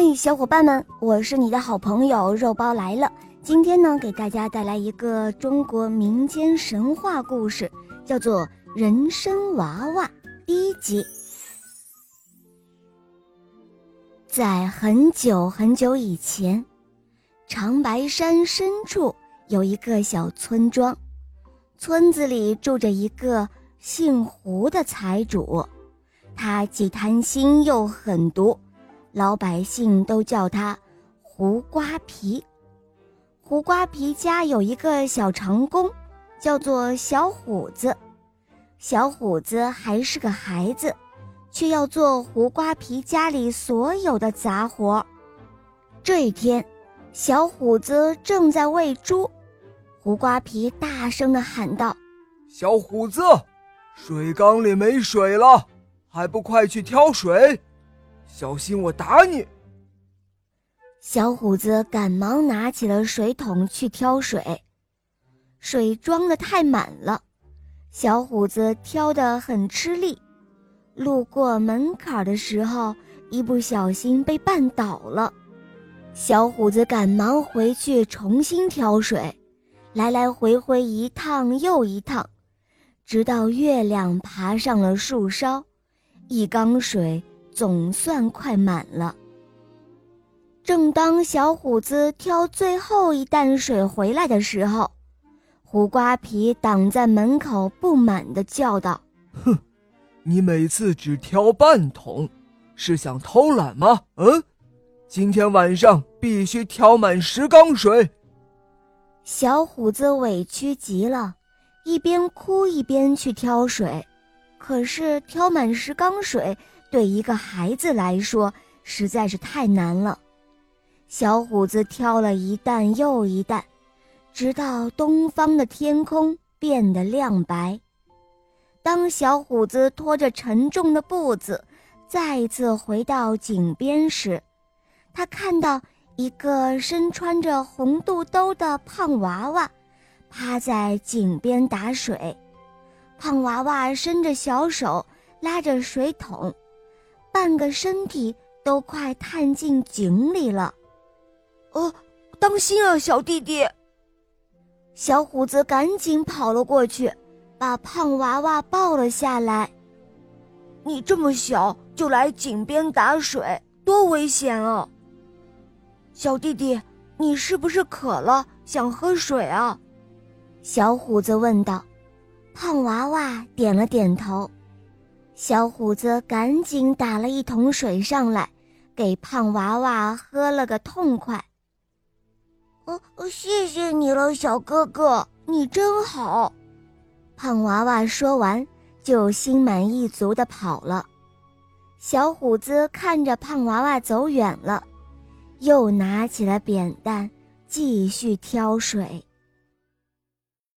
嘿，小伙伴们，我是你的好朋友肉包来了。今天呢，给大家带来一个中国民间神话故事，叫做《人参娃娃》第一集。在很久很久以前，长白山深处有一个小村庄，村子里住着一个姓胡的财主，他既贪心又狠毒。老百姓都叫他胡瓜皮。胡瓜皮家有一个小长工，叫做小虎子。小虎子还是个孩子，却要做胡瓜皮家里所有的杂活。这一天，小虎子正在喂猪，胡瓜皮大声地喊道：“小虎子，水缸里没水了，还不快去挑水！”小心我打你！小虎子赶忙拿起了水桶去挑水，水装的太满了，小虎子挑得很吃力。路过门槛的时候，一不小心被绊倒了。小虎子赶忙回去重新挑水，来来回回一趟又一趟，直到月亮爬上了树梢，一缸水。总算快满了。正当小虎子挑最后一担水回来的时候，胡瓜皮挡在门口，不满地叫道：“哼，你每次只挑半桶，是想偷懒吗？嗯，今天晚上必须挑满十缸水。”小虎子委屈极了，一边哭一边去挑水，可是挑满十缸水。对一个孩子来说实在是太难了。小虎子挑了一担又一担，直到东方的天空变得亮白。当小虎子拖着沉重的步子再次回到井边时，他看到一个身穿着红肚兜的胖娃娃趴在井边打水。胖娃娃伸着小手拉着水桶。半个身体都快探进井里了，哦，当心啊，小弟弟！小虎子赶紧跑了过去，把胖娃娃抱了下来。你这么小就来井边打水，多危险啊！小弟弟，你是不是渴了，想喝水啊？小虎子问道。胖娃娃点了点头。小虎子赶紧打了一桶水上来，给胖娃娃喝了个痛快。哦，谢谢你了，小哥哥，你真好。胖娃娃说完，就心满意足地跑了。小虎子看着胖娃娃走远了，又拿起了扁担，继续挑水。